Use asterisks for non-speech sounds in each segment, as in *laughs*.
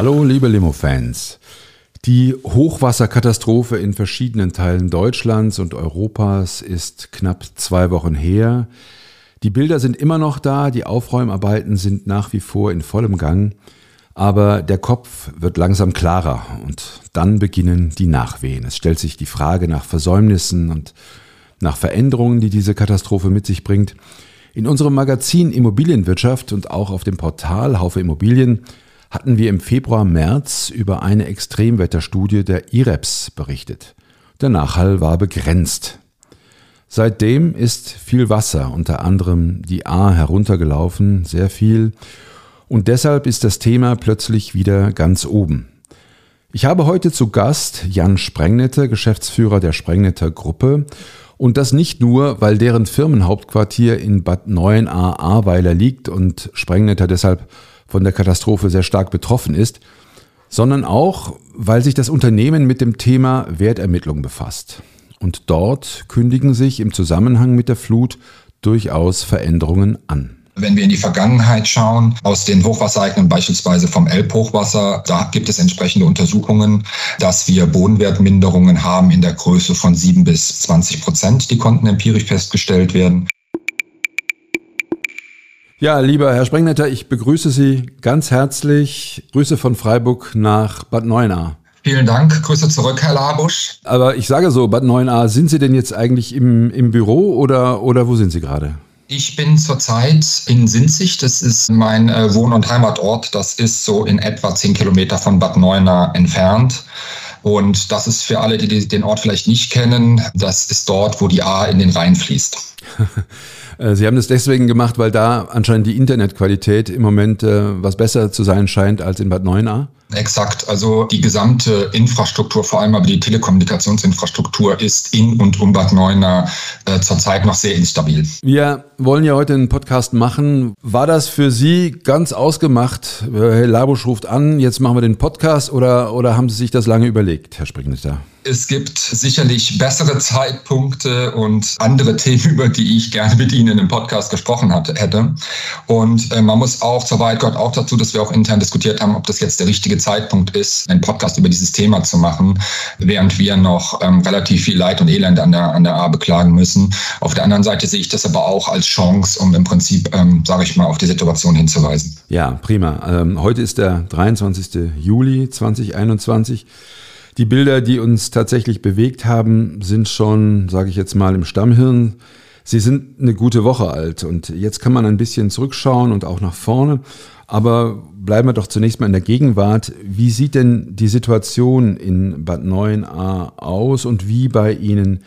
Hallo, liebe Limo-Fans. Die Hochwasserkatastrophe in verschiedenen Teilen Deutschlands und Europas ist knapp zwei Wochen her. Die Bilder sind immer noch da, die Aufräumarbeiten sind nach wie vor in vollem Gang, aber der Kopf wird langsam klarer und dann beginnen die Nachwehen. Es stellt sich die Frage nach Versäumnissen und nach Veränderungen, die diese Katastrophe mit sich bringt. In unserem Magazin Immobilienwirtschaft und auch auf dem Portal Haufe Immobilien hatten wir im Februar, März über eine Extremwetterstudie der IREPS berichtet. Der Nachhall war begrenzt. Seitdem ist viel Wasser, unter anderem die A heruntergelaufen, sehr viel, und deshalb ist das Thema plötzlich wieder ganz oben. Ich habe heute zu Gast Jan Sprengnetter, Geschäftsführer der Sprengnetter Gruppe, und das nicht nur, weil deren Firmenhauptquartier in Bad 9a Ahrweiler liegt und Sprengnetter deshalb von der Katastrophe sehr stark betroffen ist, sondern auch, weil sich das Unternehmen mit dem Thema Wertermittlung befasst. Und dort kündigen sich im Zusammenhang mit der Flut durchaus Veränderungen an. Wenn wir in die Vergangenheit schauen, aus den Hochwassereignen beispielsweise vom Elbhochwasser, da gibt es entsprechende Untersuchungen, dass wir Bodenwertminderungen haben in der Größe von sieben bis 20 Prozent. Die konnten empirisch festgestellt werden. Ja, lieber Herr Sprengnetter, ich begrüße Sie ganz herzlich. Grüße von Freiburg nach Bad Neuenahr. Vielen Dank. Grüße zurück, Herr Labusch. Aber ich sage so, Bad Neuenahr, sind Sie denn jetzt eigentlich im, im Büro oder, oder wo sind Sie gerade? Ich bin zurzeit in Sinzig. Das ist mein äh, Wohn- und Heimatort. Das ist so in etwa zehn Kilometer von Bad Neuenahr entfernt. Und das ist für alle, die den Ort vielleicht nicht kennen, das ist dort, wo die A in den Rhein fließt. *laughs* Äh, Sie haben das deswegen gemacht, weil da anscheinend die Internetqualität im Moment äh, was besser zu sein scheint als in Bad Neuenahr? Exakt. Also die gesamte Infrastruktur, vor allem aber die Telekommunikationsinfrastruktur ist in und um Bad Neuenahr äh, zurzeit noch sehr instabil. Wir wollen ja heute einen Podcast machen. War das für Sie ganz ausgemacht? Äh, Herr Labusch ruft an, jetzt machen wir den Podcast oder, oder haben Sie sich das lange überlegt, Herr Springnitter? Es gibt sicherlich bessere Zeitpunkte und andere *laughs* Themen, über die ich gerne mit Ihnen im Podcast gesprochen hatte, hätte. Und äh, man muss auch, soweit Gott auch dazu, dass wir auch intern diskutiert haben, ob das jetzt der richtige Zeitpunkt ist, einen Podcast über dieses Thema zu machen, während wir noch ähm, relativ viel Leid und Elend an der, an der A beklagen müssen. Auf der anderen Seite sehe ich das aber auch als Chance, um im Prinzip, ähm, sage ich mal, auf die Situation hinzuweisen. Ja, prima. Ähm, heute ist der 23. Juli 2021. Die Bilder, die uns tatsächlich bewegt haben, sind schon, sage ich jetzt mal, im Stammhirn. Sie sind eine gute Woche alt und jetzt kann man ein bisschen zurückschauen und auch nach vorne. Aber bleiben wir doch zunächst mal in der Gegenwart. Wie sieht denn die Situation in Bad 9a aus und wie bei Ihnen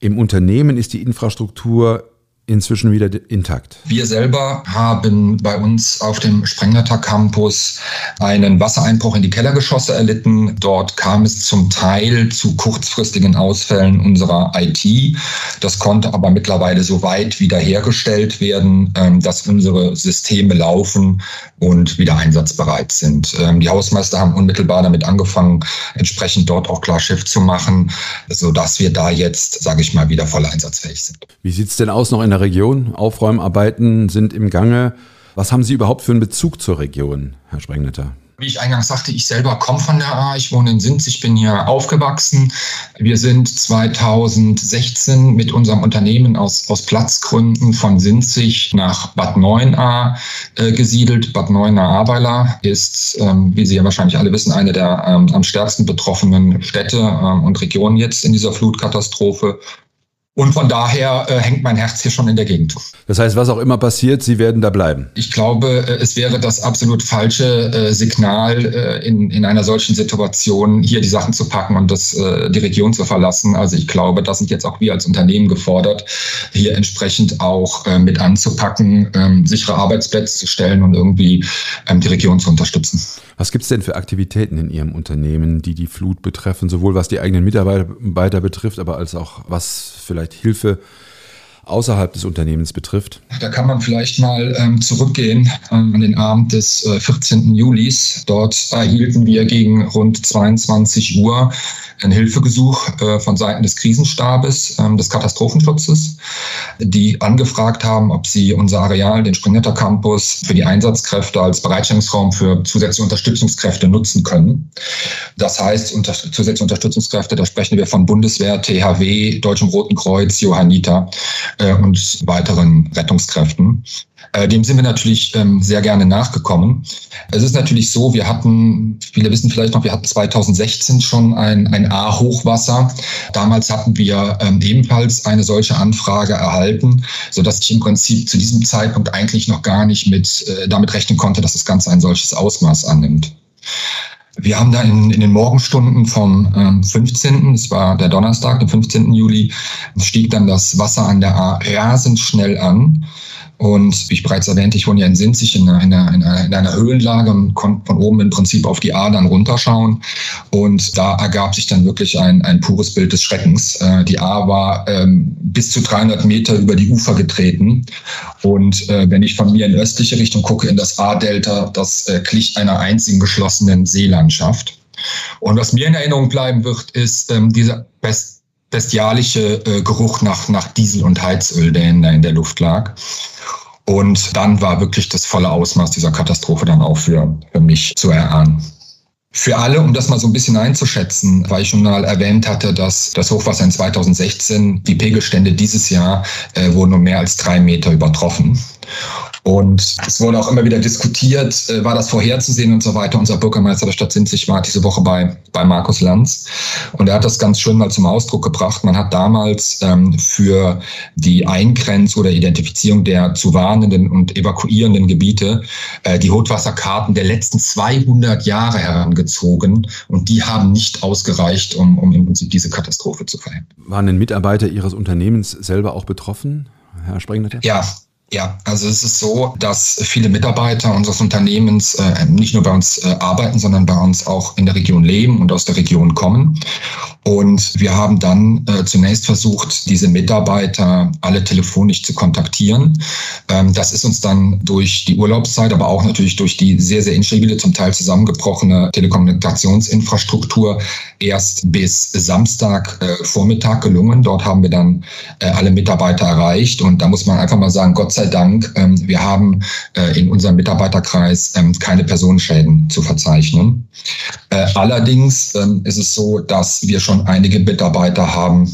im Unternehmen ist die Infrastruktur inzwischen wieder intakt. Wir selber haben bei uns auf dem Sprengnetter Campus einen Wassereinbruch in die Kellergeschosse erlitten. Dort kam es zum Teil zu kurzfristigen Ausfällen unserer IT. Das konnte aber mittlerweile so weit wiederhergestellt werden, ähm, dass unsere Systeme laufen und wieder einsatzbereit sind. Ähm, die Hausmeister haben unmittelbar damit angefangen, entsprechend dort auch klar Schiff zu machen, sodass wir da jetzt, sage ich mal, wieder voll einsatzfähig sind. Wie sieht es denn aus noch in der Region? Aufräumarbeiten sind im Gange. Was haben Sie überhaupt für einen Bezug zur Region, Herr Sprengnetter? Wie ich eingangs sagte, ich selber komme von der A, ich wohne in Sinz, ich bin hier aufgewachsen. Wir sind 2016 mit unserem Unternehmen aus, aus Platzgründen von Sinzig nach Bad 9a äh, gesiedelt. Bad 9a Ahrweiler ist, ähm, wie Sie ja wahrscheinlich alle wissen, eine der ähm, am stärksten betroffenen Städte ähm, und Regionen jetzt in dieser Flutkatastrophe. Und von daher äh, hängt mein Herz hier schon in der Gegend. Das heißt, was auch immer passiert, Sie werden da bleiben. Ich glaube, äh, es wäre das absolut falsche äh, Signal äh, in, in einer solchen Situation, hier die Sachen zu packen und das, äh, die Region zu verlassen. Also ich glaube, da sind jetzt auch wir als Unternehmen gefordert, hier entsprechend auch äh, mit anzupacken, ähm, sichere Arbeitsplätze zu stellen und irgendwie ähm, die Region zu unterstützen. Was gibt es denn für Aktivitäten in Ihrem Unternehmen, die die Flut betreffen, sowohl was die eigenen Mitarbeiter betrifft, aber als auch was vielleicht Hilfe außerhalb des Unternehmens betrifft? Da kann man vielleicht mal ähm, zurückgehen ähm, an den Abend des äh, 14. Julis. Dort erhielten wir gegen rund 22 Uhr ein Hilfegesuch äh, von Seiten des Krisenstabes ähm, des Katastrophenschutzes, die angefragt haben, ob sie unser Areal, den Springnetter Campus, für die Einsatzkräfte als Bereitstellungsraum für zusätzliche Unterstützungskräfte nutzen können. Das heißt, unter, zusätzliche Unterstützungskräfte, da sprechen wir von Bundeswehr, THW, Deutschem Roten Kreuz, Johanniter äh, und weiteren Rettungskräften. Äh, dem sind wir natürlich ähm, sehr gerne nachgekommen. Es ist natürlich so, wir hatten, viele wissen vielleicht noch, wir hatten 2016 schon ein, ein A-Hochwasser. Damals hatten wir ähm, ebenfalls eine solche Anfrage erhalten, sodass ich im Prinzip zu diesem Zeitpunkt eigentlich noch gar nicht mit, äh, damit rechnen konnte, dass das Ganze ein solches Ausmaß annimmt. Wir haben da in, in den Morgenstunden vom ähm, 15., es war der Donnerstag, den 15. Juli, stieg dann das Wasser an der A rasend schnell an. Und wie ich bereits erwähnte, ich wohne ja in Sinzig in einer, in einer, in einer Höhenlage und konnte von oben im Prinzip auf die A dann runterschauen. Und da ergab sich dann wirklich ein, ein pures Bild des Schreckens. Äh, die A war ähm, bis zu 300 Meter über die Ufer getreten. Und äh, wenn ich von mir in östliche Richtung gucke, in das A-Delta, das äh, glich einer einzigen geschlossenen Seelandschaft. Und was mir in Erinnerung bleiben wird, ist ähm, dieser best bestialische äh, Geruch nach, nach Diesel und Heizöl, der in, in der Luft lag. Und dann war wirklich das volle Ausmaß dieser Katastrophe dann auch für, für mich zu erahnen. Für alle, um das mal so ein bisschen einzuschätzen, weil ich schon mal erwähnt hatte, dass das Hochwasser in 2016, die Pegelstände dieses Jahr äh, wurden um mehr als drei Meter übertroffen. Und es wurde auch immer wieder diskutiert, äh, war das vorherzusehen und so weiter. Unser Bürgermeister der Stadt Sinzig war diese Woche bei, bei Markus Lanz und er hat das ganz schön mal zum Ausdruck gebracht. Man hat damals ähm, für die Eingrenz- oder Identifizierung der zu warnenden und evakuierenden Gebiete äh, die Hochwasserkarten der letzten 200 Jahre herangezogen und die haben nicht ausgereicht, um, um im Prinzip diese Katastrophe zu verhindern. Waren denn Mitarbeiter Ihres Unternehmens selber auch betroffen, Herr Sprengnetter? Ja, ja, also es ist so, dass viele Mitarbeiter unseres Unternehmens äh, nicht nur bei uns äh, arbeiten, sondern bei uns auch in der Region leben und aus der Region kommen. Und wir haben dann äh, zunächst versucht, diese Mitarbeiter alle telefonisch zu kontaktieren. Ähm, das ist uns dann durch die Urlaubszeit, aber auch natürlich durch die sehr, sehr instabile, zum Teil zusammengebrochene Telekommunikationsinfrastruktur erst bis Samstag äh, Vormittag gelungen. Dort haben wir dann äh, alle Mitarbeiter erreicht. Und da muss man einfach mal sagen, Gott sei Dank, ähm, wir haben äh, in unserem Mitarbeiterkreis ähm, keine Personenschäden zu verzeichnen. Äh, allerdings ähm, ist es so, dass wir schon einige Mitarbeiter haben,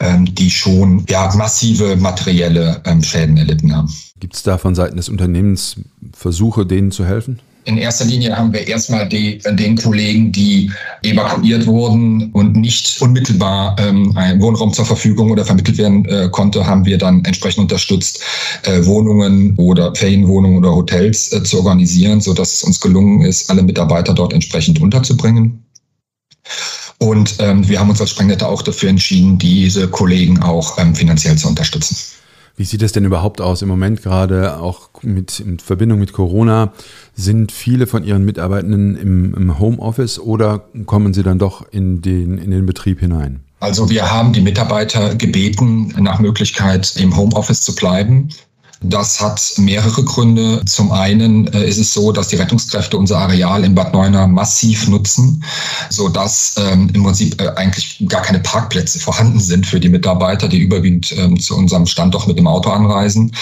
ähm, die schon ja, massive materielle ähm, Schäden erlitten haben. Gibt es da von Seiten des Unternehmens Versuche, denen zu helfen? In erster Linie haben wir erstmal die, den Kollegen, die evakuiert wurden und nicht unmittelbar ähm, ein Wohnraum zur Verfügung oder vermittelt werden äh, konnte, haben wir dann entsprechend unterstützt, äh, Wohnungen oder Ferienwohnungen oder Hotels äh, zu organisieren, so dass es uns gelungen ist, alle Mitarbeiter dort entsprechend unterzubringen. Und ähm, wir haben uns als Sprengnetter auch dafür entschieden, diese Kollegen auch ähm, finanziell zu unterstützen. Wie sieht es denn überhaupt aus im Moment gerade, auch mit, in Verbindung mit Corona? Sind viele von Ihren Mitarbeitenden im, im Homeoffice oder kommen sie dann doch in den, in den Betrieb hinein? Also wir haben die Mitarbeiter gebeten, nach Möglichkeit im Homeoffice zu bleiben. Das hat mehrere Gründe. Zum einen äh, ist es so, dass die Rettungskräfte unser Areal in Bad Neuenahr massiv nutzen, sodass ähm, im Prinzip äh, eigentlich gar keine Parkplätze vorhanden sind für die Mitarbeiter, die überwiegend ähm, zu unserem Standort mit dem Auto anreisen.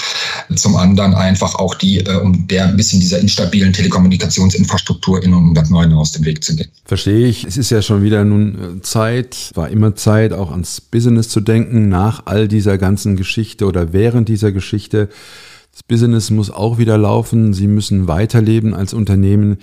Zum anderen einfach auch die, äh, um der ein bisschen dieser instabilen Telekommunikationsinfrastruktur in Bad Neuenahr aus dem Weg zu gehen. Verstehe ich. Es ist ja schon wieder nun äh, Zeit, war immer Zeit, auch ans Business zu denken, nach all dieser ganzen Geschichte oder während dieser Geschichte. Das Business muss auch wieder laufen. Sie müssen weiterleben als Unternehmen.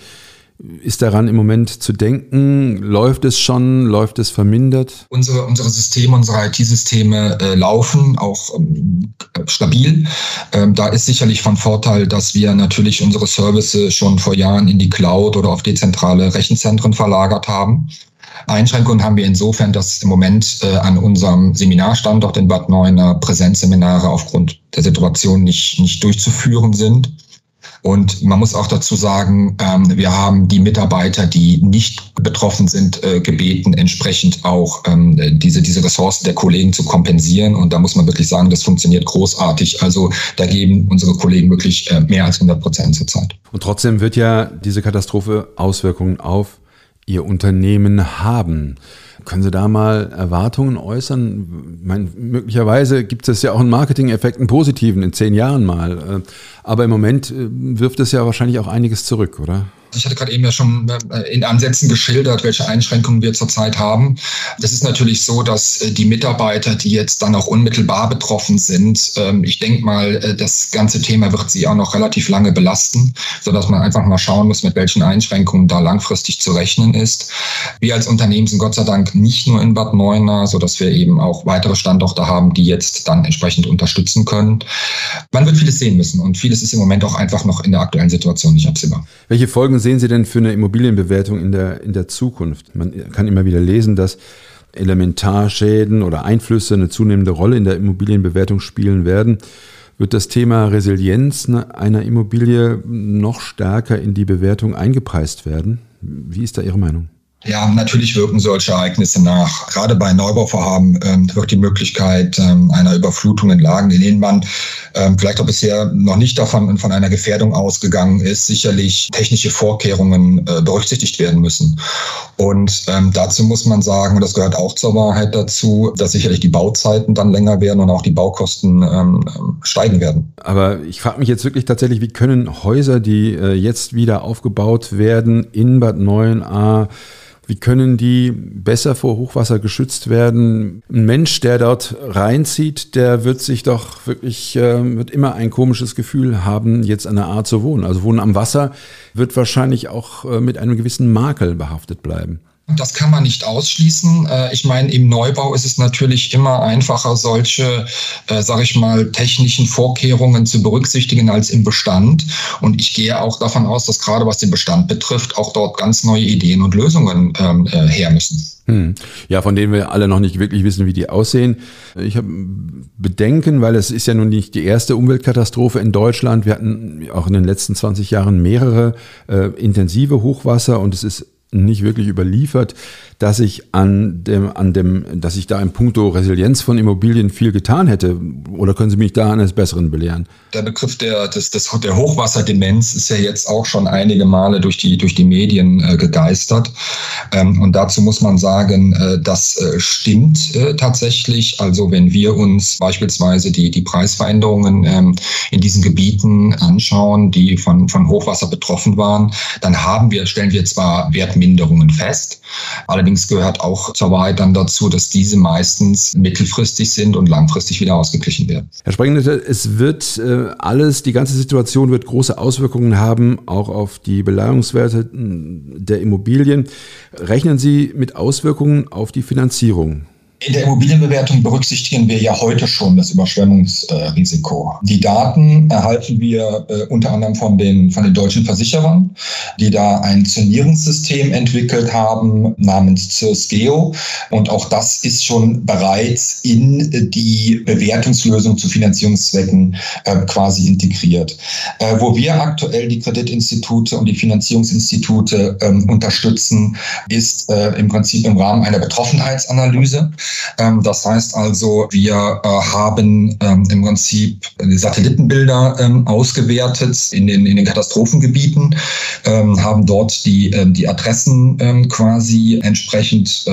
ist daran im Moment zu denken? Läuft es schon? Läuft es vermindert? Unsere, unsere Systeme, unsere IT-Systeme äh, laufen auch ähm, stabil. Ähm, da ist sicherlich von Vorteil, dass wir natürlich unsere Services schon vor Jahren in die Cloud oder auf dezentrale Rechenzentren verlagert haben. Einschränkungen haben wir insofern, dass im Moment äh, an unserem Seminarstandort in Bad Neuenahr Präsenzseminare aufgrund der Situation nicht, nicht durchzuführen sind. Und man muss auch dazu sagen, ähm, wir haben die Mitarbeiter, die nicht betroffen sind, äh, gebeten, entsprechend auch ähm, diese, diese Ressourcen der Kollegen zu kompensieren. Und da muss man wirklich sagen, das funktioniert großartig. Also da geben unsere Kollegen wirklich äh, mehr als 100 Prozent zurzeit. Und trotzdem wird ja diese Katastrophe Auswirkungen auf Ihr Unternehmen haben. Können Sie da mal Erwartungen äußern? Meine, möglicherweise gibt es ja auch einen Marketing-Effekt, einen positiven in zehn Jahren mal. Aber im Moment äh, wirft es ja wahrscheinlich auch einiges zurück, oder? Ich hatte gerade eben ja schon äh, in Ansätzen geschildert, welche Einschränkungen wir zurzeit haben. Das ist natürlich so, dass äh, die Mitarbeiter, die jetzt dann auch unmittelbar betroffen sind, ähm, ich denke mal, äh, das ganze Thema wird sie auch noch relativ lange belasten, sodass man einfach mal schauen muss, mit welchen Einschränkungen da langfristig zu rechnen ist. Wir als Unternehmen sind Gott sei Dank nicht nur in Bad Neuenahr, sodass wir eben auch weitere Standorte haben, die jetzt dann entsprechend unterstützen können. Man wird vieles sehen müssen und vieles ist im Moment auch einfach noch in der aktuellen Situation nicht absehbar. Welche Folgen sehen Sie denn für eine Immobilienbewertung in der, in der Zukunft? Man kann immer wieder lesen, dass Elementarschäden oder Einflüsse eine zunehmende Rolle in der Immobilienbewertung spielen werden. Wird das Thema Resilienz einer Immobilie noch stärker in die Bewertung eingepreist werden? Wie ist da Ihre Meinung? Ja, natürlich wirken solche Ereignisse nach. Gerade bei Neubauvorhaben ähm, wird die Möglichkeit ähm, einer Überflutung in Lagen, in denen man ähm, vielleicht auch bisher noch nicht davon von einer Gefährdung ausgegangen ist, sicherlich technische Vorkehrungen äh, berücksichtigt werden müssen. Und ähm, dazu muss man sagen, und das gehört auch zur Wahrheit dazu, dass sicherlich die Bauzeiten dann länger werden und auch die Baukosten ähm, steigen werden. Aber ich frage mich jetzt wirklich tatsächlich, wie können Häuser, die äh, jetzt wieder aufgebaut werden in Bad 9a, wie können die besser vor Hochwasser geschützt werden? Ein Mensch, der dort reinzieht, der wird sich doch wirklich, äh, wird immer ein komisches Gefühl haben, jetzt an der Art zu wohnen. Also Wohnen am Wasser wird wahrscheinlich auch äh, mit einem gewissen Makel behaftet bleiben. Das kann man nicht ausschließen. Äh, ich meine, im Neubau ist es natürlich immer einfacher, solche, äh, sage ich mal, technischen Vorkehrungen zu berücksichtigen als im Bestand. Und ich gehe auch davon aus, dass gerade was den Bestand betrifft, auch dort ganz neue Ideen und Lösungen ähm, äh, her müssen. Hm. Ja, von denen wir alle noch nicht wirklich wissen, wie die aussehen. Ich habe Bedenken, weil es ist ja nun nicht die erste Umweltkatastrophe in Deutschland. Wir hatten auch in den letzten 20 Jahren mehrere äh, intensive Hochwasser und es ist nicht wirklich überliefert, dass ich an dem, an dem, dass ich da im Punkto Resilienz von Immobilien viel getan hätte. Oder können Sie mich da eines Besseren belehren? Der Begriff der, des, des, der Hochwasserdemenz ist ja jetzt auch schon einige Male durch die, durch die Medien äh, gegeistert. Ähm, und dazu muss man sagen, äh, das äh, stimmt äh, tatsächlich. Also wenn wir uns beispielsweise die, die Preisveränderungen ähm, in diesen Gebieten anschauen, die von, von Hochwasser betroffen waren, dann haben wir, stellen wir zwar Wertminderungen fest. Allerdings gehört auch zur Wahrheit dann dazu, dass diese meistens mittelfristig sind und langfristig wieder ausgeglichen werden. Herr Sprengnetter, es wird äh, alles, die ganze Situation wird große Auswirkungen haben, auch auf die Beleihungswerte der Immobilien. Rechnen Sie mit Auswirkungen auf die Finanzierung? In der Immobilienbewertung berücksichtigen wir ja heute schon das Überschwemmungsrisiko. Die Daten erhalten wir äh, unter anderem von den, von den deutschen Versicherern, die da ein Zonierungssystem entwickelt haben namens CIRSGEO. Und auch das ist schon bereits in die Bewertungslösung zu Finanzierungszwecken äh, quasi integriert. Äh, wo wir aktuell die Kreditinstitute und die Finanzierungsinstitute ähm, unterstützen, ist im Prinzip im Rahmen einer Betroffenheitsanalyse. Ähm, das heißt also, wir äh, haben ähm, im Prinzip Satellitenbilder ähm, ausgewertet in den, in den Katastrophengebieten, haben dort die, die Adressen quasi entsprechend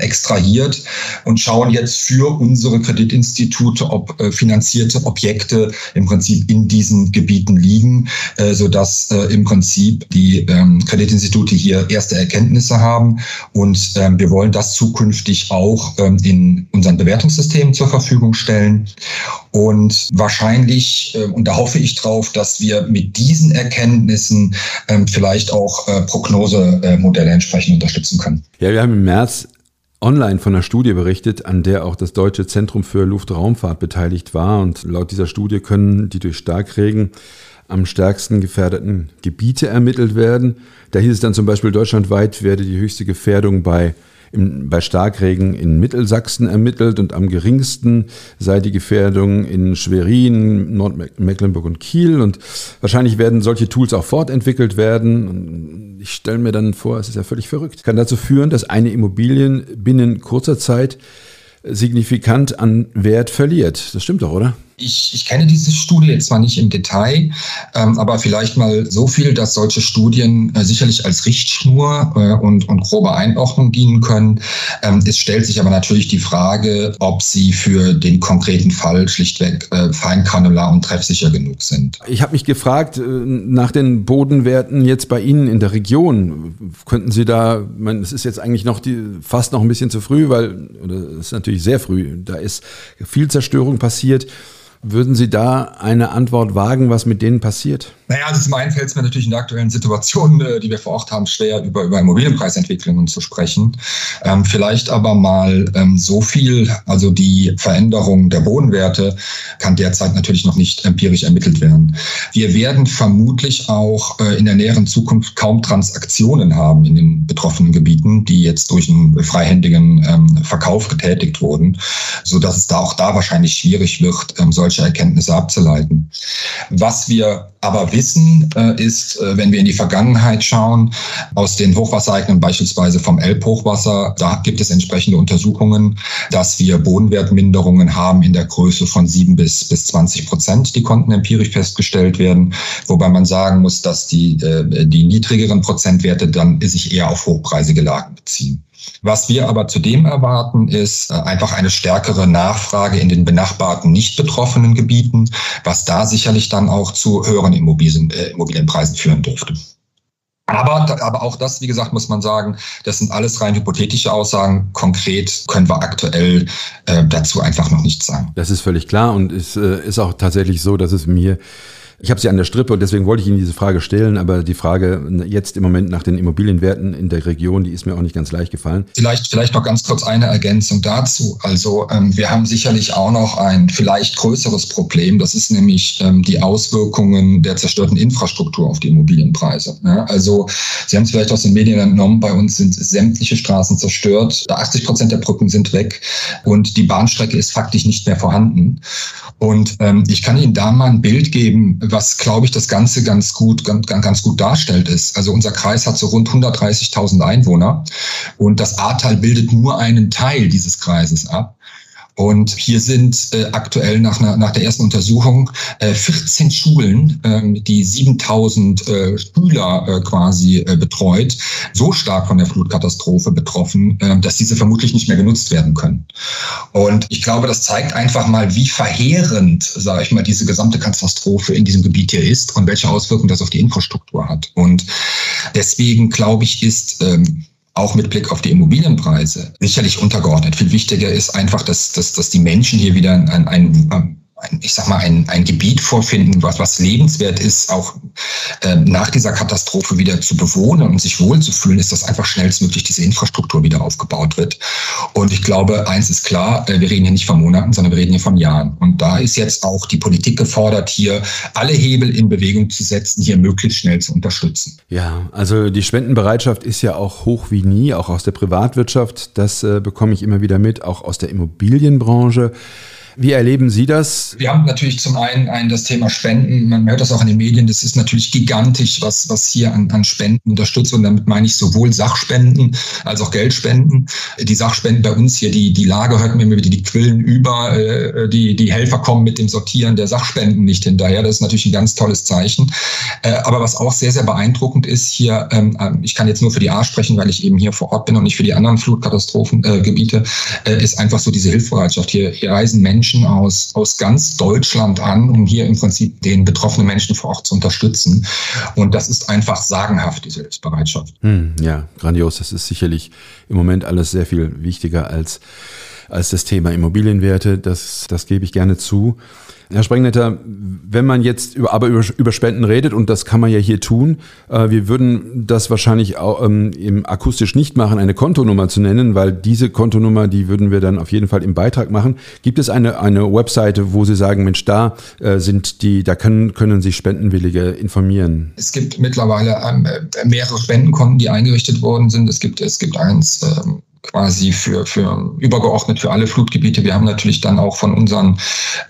extrahiert und schauen jetzt für unsere Kreditinstitute, ob äh, finanzierte Objekte im Prinzip in diesen Gebieten liegen, äh, sodass im Prinzip die Kreditinstitute hier erste Erkenntnisse haben. Und wir wollen das zukünftig auch in unseren Bewertungssystemen zur Verfügung stellen. Und wahrscheinlich, äh, und da hoffe ich drauf, dass wir mit diesen Erkenntnissen ähm, vielleicht auch äh, Prognosemodelle entsprechend unterstützen können. Ja, wir haben im März online von einer Studie berichtet, an der auch das Deutsche Zentrum für Luftraumfahrt beteiligt war. Und laut dieser Studie können die durch Starkregen am stärksten gefährdeten Gebiete ermittelt werden. Da hieß es dann zum Beispiel, deutschlandweit werde die höchste Gefährdung bei im, bei Starkregen in Mittelsachsen ermittelt und am geringsten sei die Gefährdung in Schwerin, Nordmecklenburg und Kiel. Und wahrscheinlich werden solche Tools auch fortentwickelt werden. Ich stelle mir dann vor, es ist ja völlig verrückt. Kann dazu führen, dass eine Immobilien binnen kurzer Zeit signifikant an Wert verliert. Das stimmt doch, oder? Ich, ich kenne diese Studie jetzt zwar nicht im Detail, ähm, aber vielleicht mal so viel, dass solche Studien äh, sicherlich als Richtschnur äh, und, und grobe Einordnung dienen können. Ähm, es stellt sich aber natürlich die Frage, ob sie für den konkreten Fall schlichtweg äh, feingranular und treffsicher genug sind. Ich habe mich gefragt äh, nach den Bodenwerten jetzt bei Ihnen in der Region. Könnten Sie da, man, es ist jetzt eigentlich noch die, fast noch ein bisschen zu früh, weil, oder es ist natürlich sehr früh, da ist viel Zerstörung passiert. Würden Sie da eine Antwort wagen, was mit denen passiert? Naja, also zum einen fällt es mir natürlich in der aktuellen Situation, äh, die wir vor Ort haben, schwer, über, über Immobilienpreisentwicklungen zu sprechen. Ähm, vielleicht aber mal ähm, so viel, also die Veränderung der Bodenwerte kann derzeit natürlich noch nicht empirisch ermittelt werden. Wir werden vermutlich auch äh, in der näheren Zukunft kaum Transaktionen haben in den betroffenen Gebieten, die jetzt durch einen freihändigen ähm, Verkauf getätigt wurden, so dass es da auch da wahrscheinlich schwierig wird, ähm, solche Erkenntnisse abzuleiten. Was wir aber wissen, äh, ist, äh, wenn wir in die Vergangenheit schauen, aus den Hochwassereignen beispielsweise vom Elbhochwasser, da gibt es entsprechende Untersuchungen, dass wir Bodenwertminderungen haben in der Größe von sieben bis, bis 20 Prozent, die konnten empirisch festgestellt werden, wobei man sagen muss, dass die, äh, die niedrigeren Prozentwerte dann sich eher auf hochpreisige Lagen beziehen. Was wir aber zudem erwarten, ist äh, einfach eine stärkere Nachfrage in den benachbarten, nicht betroffenen Gebieten, was da sicherlich dann auch zu höheren Immobilien, äh, Immobilienpreisen führen dürfte. Aber, aber auch das, wie gesagt, muss man sagen, das sind alles rein hypothetische Aussagen. Konkret können wir aktuell äh, dazu einfach noch nichts sagen. Das ist völlig klar und es äh, ist auch tatsächlich so, dass es mir ich habe sie an der Strippe und deswegen wollte ich Ihnen diese Frage stellen, aber die Frage jetzt im Moment nach den Immobilienwerten in der Region, die ist mir auch nicht ganz leicht gefallen. Vielleicht, vielleicht noch ganz kurz eine Ergänzung dazu. Also ähm, wir haben sicherlich auch noch ein vielleicht größeres Problem. Das ist nämlich ähm, die Auswirkungen der zerstörten Infrastruktur auf die Immobilienpreise. Ja, also Sie haben es vielleicht aus den Medien entnommen, bei uns sind sämtliche Straßen zerstört. 80 Prozent der Brücken sind weg und die Bahnstrecke ist faktisch nicht mehr vorhanden. Und ähm, ich kann Ihnen da mal ein Bild geben, was, glaube ich, das Ganze ganz gut, ganz, ganz gut darstellt ist. Also unser Kreis hat so rund 130.000 Einwohner und das Ahrtal bildet nur einen Teil dieses Kreises ab. Und hier sind äh, aktuell nach, einer, nach der ersten Untersuchung äh, 14 Schulen, ähm, die 7000 äh, Schüler äh, quasi äh, betreut, so stark von der Flutkatastrophe betroffen, äh, dass diese vermutlich nicht mehr genutzt werden können. Und ich glaube, das zeigt einfach mal, wie verheerend, sage ich mal, diese gesamte Katastrophe in diesem Gebiet hier ist und welche Auswirkungen das auf die Infrastruktur hat. Und deswegen glaube ich, ist ähm, auch mit Blick auf die Immobilienpreise sicherlich untergeordnet. Viel wichtiger ist einfach, dass, dass, dass die Menschen hier wieder ein, ein, ich sag mal, ein, ein Gebiet vorfinden, was, was lebenswert ist, auch äh, nach dieser Katastrophe wieder zu bewohnen und sich wohlzufühlen, ist, dass einfach schnellstmöglich diese Infrastruktur wieder aufgebaut wird. Und ich glaube, eins ist klar, äh, wir reden hier nicht von Monaten, sondern wir reden hier von Jahren. Und da ist jetzt auch die Politik gefordert, hier alle Hebel in Bewegung zu setzen, hier möglichst schnell zu unterstützen. Ja, also die Spendenbereitschaft ist ja auch hoch wie nie, auch aus der Privatwirtschaft. Das äh, bekomme ich immer wieder mit, auch aus der Immobilienbranche. Wie erleben Sie das? Wir haben natürlich zum einen, einen das Thema Spenden. Man hört das auch in den Medien. Das ist natürlich gigantisch, was, was hier an, an Spenden unterstützt. Und damit meine ich sowohl Sachspenden als auch Geldspenden. Die Sachspenden bei uns hier, die, die Lage hört mir immer die Quillen über. Äh, die, die Helfer kommen mit dem Sortieren der Sachspenden nicht hinterher. Das ist natürlich ein ganz tolles Zeichen. Äh, aber was auch sehr, sehr beeindruckend ist hier, ähm, äh, ich kann jetzt nur für die A sprechen, weil ich eben hier vor Ort bin und nicht für die anderen Flutkatastrophengebiete, ist einfach so diese Hilfsbereitschaft. Hier, hier reisen Menschen Menschen aus, aus ganz Deutschland an, um hier im Prinzip den betroffenen Menschen vor Ort zu unterstützen. Und das ist einfach sagenhaft, diese Hilfsbereitschaft. Hm, ja, grandios. Das ist sicherlich im Moment alles sehr viel wichtiger als als das Thema Immobilienwerte. Das, das gebe ich gerne zu. Herr Sprengnetter, wenn man jetzt über, aber über, über Spenden redet, und das kann man ja hier tun, äh, wir würden das wahrscheinlich auch ähm, im akustisch nicht machen, eine Kontonummer zu nennen, weil diese Kontonummer, die würden wir dann auf jeden Fall im Beitrag machen. Gibt es eine, eine Webseite, wo Sie sagen, Mensch, da äh, sind die, da können, können sich Spendenwillige informieren? Es gibt mittlerweile ähm, mehrere Spendenkonten, die eingerichtet worden sind. Es gibt, es gibt eins, ähm quasi für, für übergeordnet für alle Flutgebiete. Wir haben natürlich dann auch von unseren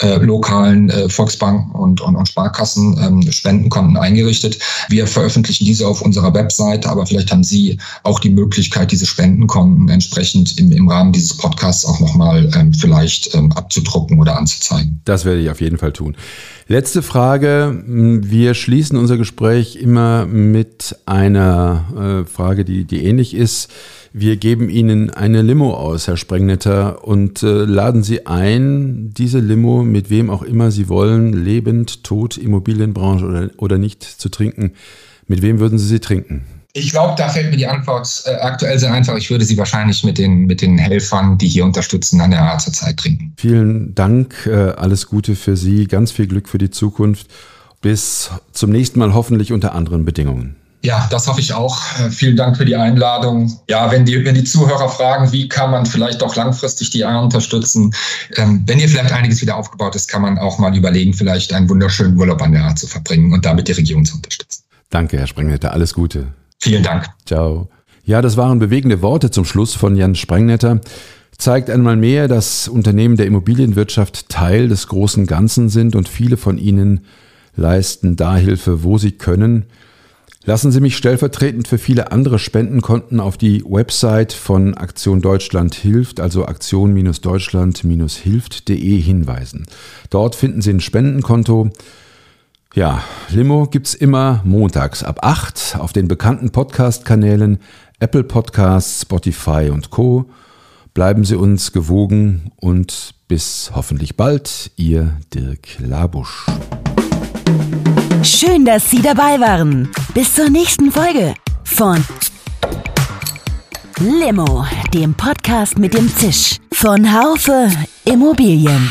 äh, lokalen äh, Volksbanken und, und, und Sparkassen ähm, Spendenkonten eingerichtet. Wir veröffentlichen diese auf unserer Webseite, aber vielleicht haben Sie auch die Möglichkeit, diese Spendenkonten entsprechend im, im Rahmen dieses Podcasts auch nochmal ähm, vielleicht ähm, abzudrucken oder anzuzeigen. Das werde ich auf jeden Fall tun. Letzte Frage. Wir schließen unser Gespräch immer mit einer äh, Frage, die, die ähnlich ist. Wir geben Ihnen eine Limo aus, Herr Sprengnetter, und äh, laden Sie ein, diese Limo mit wem auch immer Sie wollen, lebend, tot, Immobilienbranche oder, oder nicht, zu trinken. Mit wem würden Sie sie trinken? Ich glaube, da fällt mir die Antwort äh, aktuell sehr einfach. Ich würde sie wahrscheinlich mit den, mit den Helfern, die hier unterstützen, an der Art zur Zeit trinken. Vielen Dank, äh, alles Gute für Sie, ganz viel Glück für die Zukunft. Bis zum nächsten Mal hoffentlich unter anderen Bedingungen. Ja, das hoffe ich auch. Äh, vielen Dank für die Einladung. Ja, wenn die, wenn die Zuhörer fragen, wie kann man vielleicht auch langfristig die A unterstützen, ähm, wenn hier vielleicht einiges wieder aufgebaut ist, kann man auch mal überlegen, vielleicht einen wunderschönen Urlaub an der A zu verbringen und damit die Region zu unterstützen. Danke, Herr Sprengnetter. Alles Gute. Vielen Dank. Ciao. Ja, das waren bewegende Worte zum Schluss von Jan Sprengnetter. Zeigt einmal mehr, dass Unternehmen der Immobilienwirtschaft Teil des großen Ganzen sind und viele von ihnen leisten da Hilfe, wo sie können. Lassen Sie mich stellvertretend für viele andere Spendenkonten auf die Website von Aktion Deutschland hilft, also aktion-deutschland-hilft.de hinweisen. Dort finden Sie ein Spendenkonto. Ja, Limo gibt's immer montags ab 8 auf den bekannten Podcast-Kanälen Apple Podcasts, Spotify und Co. Bleiben Sie uns gewogen und bis hoffentlich bald, Ihr Dirk Labusch. Schön, dass Sie dabei waren. Bis zur nächsten Folge von Limo, dem Podcast mit dem Zisch von Haufe Immobilien.